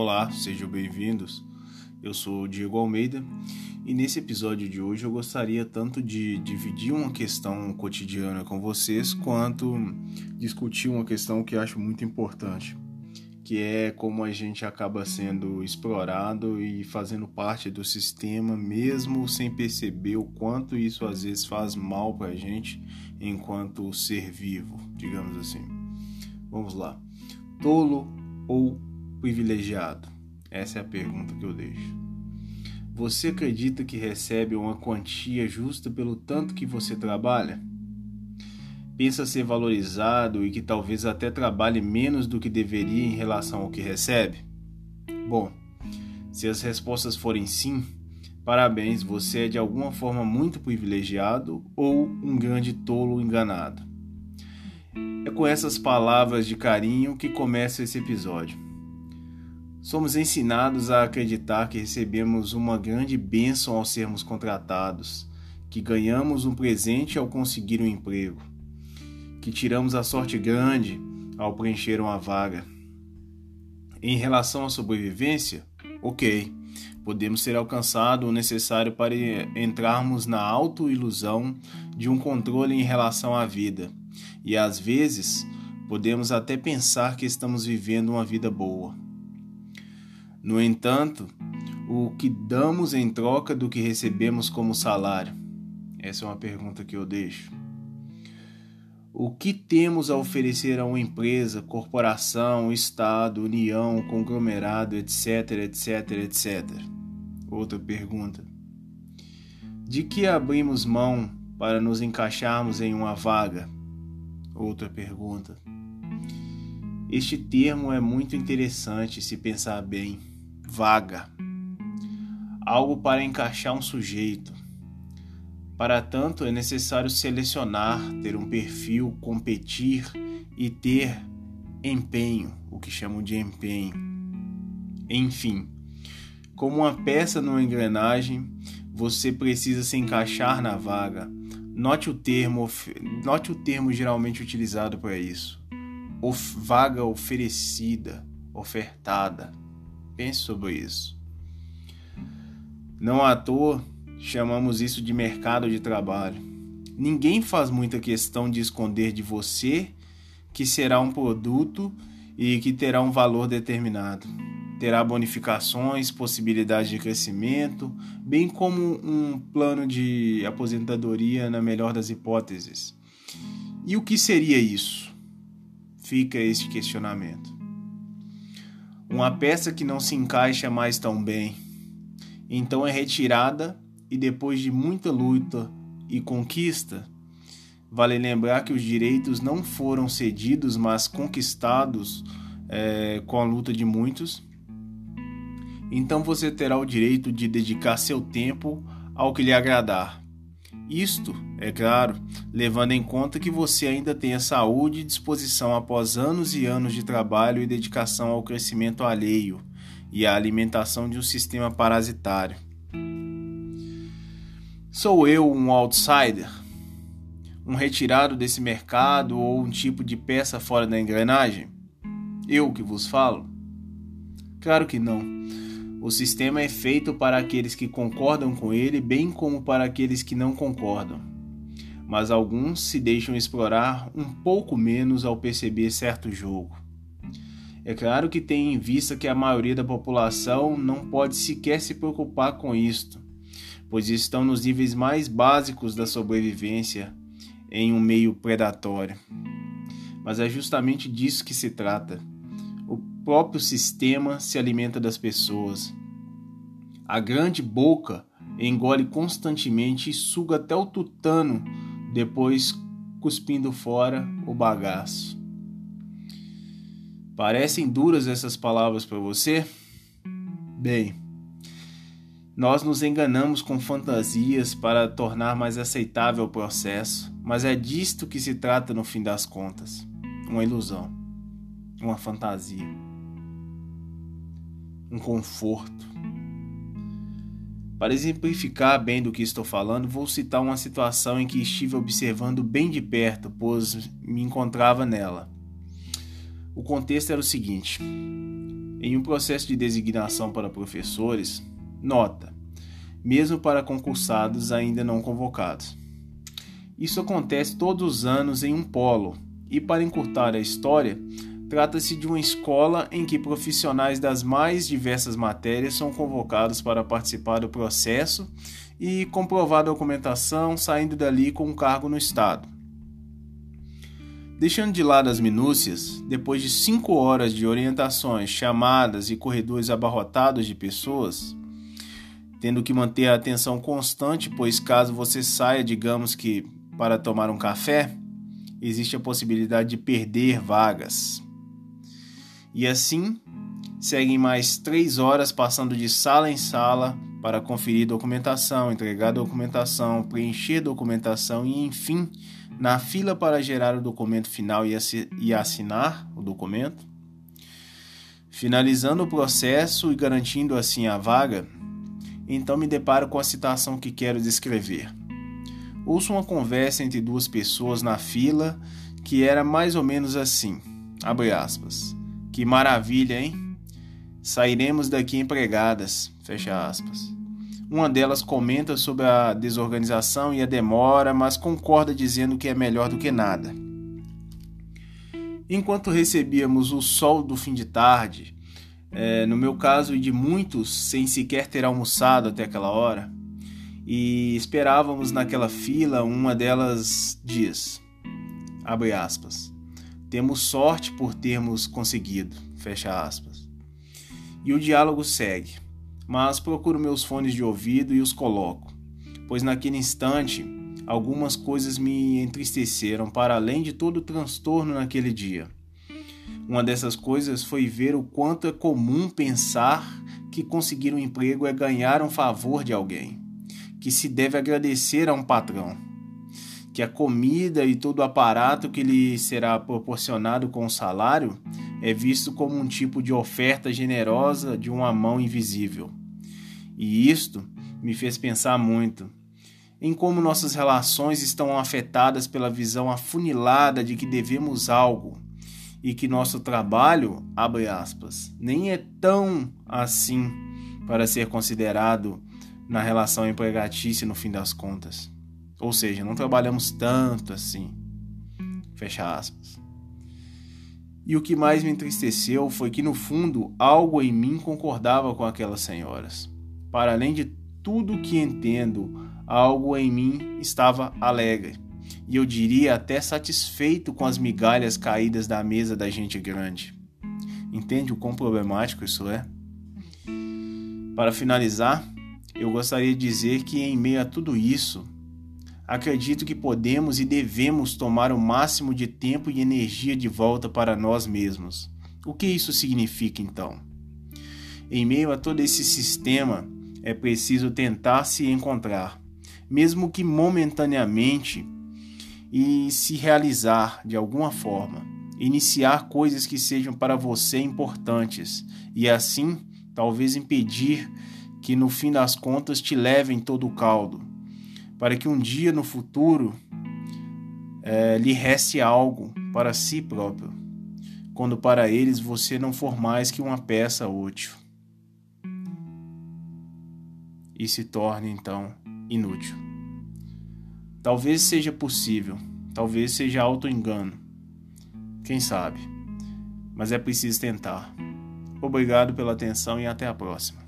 Olá, sejam bem-vindos. Eu sou o Diego Almeida e nesse episódio de hoje eu gostaria tanto de dividir uma questão cotidiana com vocês quanto discutir uma questão que acho muito importante, que é como a gente acaba sendo explorado e fazendo parte do sistema mesmo sem perceber o quanto isso às vezes faz mal para a gente enquanto ser vivo, digamos assim. Vamos lá. Tolo ou privilegiado? Essa é a pergunta que eu deixo. Você acredita que recebe uma quantia justa pelo tanto que você trabalha? Pensa ser valorizado e que talvez até trabalhe menos do que deveria em relação ao que recebe? Bom, se as respostas forem sim, parabéns, você é de alguma forma muito privilegiado ou um grande tolo enganado. É com essas palavras de carinho que começa esse episódio. Somos ensinados a acreditar que recebemos uma grande bênção ao sermos contratados, que ganhamos um presente ao conseguir um emprego, que tiramos a sorte grande ao preencher uma vaga. Em relação à sobrevivência, ok, podemos ser alcançado o necessário para entrarmos na autoilusão de um controle em relação à vida, e às vezes podemos até pensar que estamos vivendo uma vida boa. No entanto, o que damos em troca do que recebemos como salário? Essa é uma pergunta que eu deixo. O que temos a oferecer a uma empresa, corporação, Estado, União, conglomerado, etc, etc, etc? Outra pergunta. De que abrimos mão para nos encaixarmos em uma vaga? Outra pergunta. Este termo é muito interessante se pensar bem vaga, algo para encaixar um sujeito. Para tanto, é necessário selecionar, ter um perfil, competir e ter empenho, o que chamam de empenho. Enfim, como uma peça numa engrenagem, você precisa se encaixar na vaga. Note o termo, note o termo geralmente utilizado para isso. Of, vaga oferecida, ofertada. Pense sobre isso. Não à toa chamamos isso de mercado de trabalho. Ninguém faz muita questão de esconder de você que será um produto e que terá um valor determinado. Terá bonificações, possibilidades de crescimento, bem como um plano de aposentadoria na melhor das hipóteses. E o que seria isso? Fica este questionamento uma peça que não se encaixa mais tão bem. Então é retirada e depois de muita luta e conquista, vale lembrar que os direitos não foram cedidos, mas conquistados é, com a luta de muitos. Então você terá o direito de dedicar seu tempo ao que lhe agradar. Isto, é claro, levando em conta que você ainda tenha saúde e disposição após anos e anos de trabalho e dedicação ao crescimento alheio e à alimentação de um sistema parasitário. Sou eu um outsider? Um retirado desse mercado ou um tipo de peça fora da engrenagem? Eu que vos falo? Claro que não. O sistema é feito para aqueles que concordam com ele, bem como para aqueles que não concordam. Mas alguns se deixam explorar um pouco menos ao perceber certo jogo. É claro que tem em vista que a maioria da população não pode sequer se preocupar com isto, pois estão nos níveis mais básicos da sobrevivência em um meio predatório. Mas é justamente disso que se trata próprio sistema se alimenta das pessoas. A grande boca engole constantemente e suga até o tutano, depois cuspindo fora o bagaço. Parecem duras essas palavras para você? Bem, nós nos enganamos com fantasias para tornar mais aceitável o processo, mas é disto que se trata no fim das contas: uma ilusão, uma fantasia um conforto. Para exemplificar bem do que estou falando, vou citar uma situação em que estive observando bem de perto, pois me encontrava nela. O contexto era o seguinte: Em um processo de designação para professores, nota, mesmo para concursados ainda não convocados. Isso acontece todos os anos em um polo, e para encurtar a história, trata-se de uma escola em que profissionais das mais diversas matérias são convocados para participar do processo e comprovar a documentação, saindo dali com um cargo no Estado. Deixando de lado as minúcias, depois de cinco horas de orientações, chamadas e corredores abarrotados de pessoas, tendo que manter a atenção constante, pois caso você saia, digamos que para tomar um café, existe a possibilidade de perder vagas. E assim, seguem mais três horas passando de sala em sala para conferir documentação, entregar documentação, preencher documentação e, enfim, na fila para gerar o documento final e assinar o documento. Finalizando o processo e garantindo assim a vaga, então me deparo com a citação que quero descrever. Ouço uma conversa entre duas pessoas na fila que era mais ou menos assim. Abre aspas. Que maravilha, hein? Sairemos daqui empregadas. Fecha aspas. Uma delas comenta sobre a desorganização e a demora, mas concorda dizendo que é melhor do que nada. Enquanto recebíamos o sol do fim de tarde, é, no meu caso e de muitos, sem sequer ter almoçado até aquela hora, e esperávamos naquela fila, uma delas diz: abre aspas. Temos sorte por termos conseguido, fecha aspas. E o diálogo segue, mas procuro meus fones de ouvido e os coloco, pois naquele instante algumas coisas me entristeceram para além de todo o transtorno naquele dia. Uma dessas coisas foi ver o quanto é comum pensar que conseguir um emprego é ganhar um favor de alguém que se deve agradecer a um patrão, que a comida e todo o aparato que lhe será proporcionado com o salário é visto como um tipo de oferta generosa de uma mão invisível. E isto me fez pensar muito em como nossas relações estão afetadas pela visão afunilada de que devemos algo e que nosso trabalho, abre aspas, nem é tão assim para ser considerado na relação empregatícia no fim das contas. Ou seja, não trabalhamos tanto assim. Fecha aspas. E o que mais me entristeceu foi que, no fundo, algo em mim concordava com aquelas senhoras. Para além de tudo que entendo, algo em mim estava alegre. E eu diria até satisfeito com as migalhas caídas da mesa da gente grande. Entende o quão problemático isso é? Para finalizar, eu gostaria de dizer que, em meio a tudo isso, acredito que podemos e devemos tomar o máximo de tempo e energia de volta para nós mesmos. O que isso significa então? Em meio a todo esse sistema, é preciso tentar se encontrar, mesmo que momentaneamente, e se realizar de alguma forma, iniciar coisas que sejam para você importantes e assim talvez impedir que no fim das contas te levem todo o caldo, para que um dia no futuro é, lhe reste algo para si próprio, quando para eles você não for mais que uma peça útil e se torne então inútil. Talvez seja possível, talvez seja auto-engano, quem sabe, mas é preciso tentar. Obrigado pela atenção e até a próxima.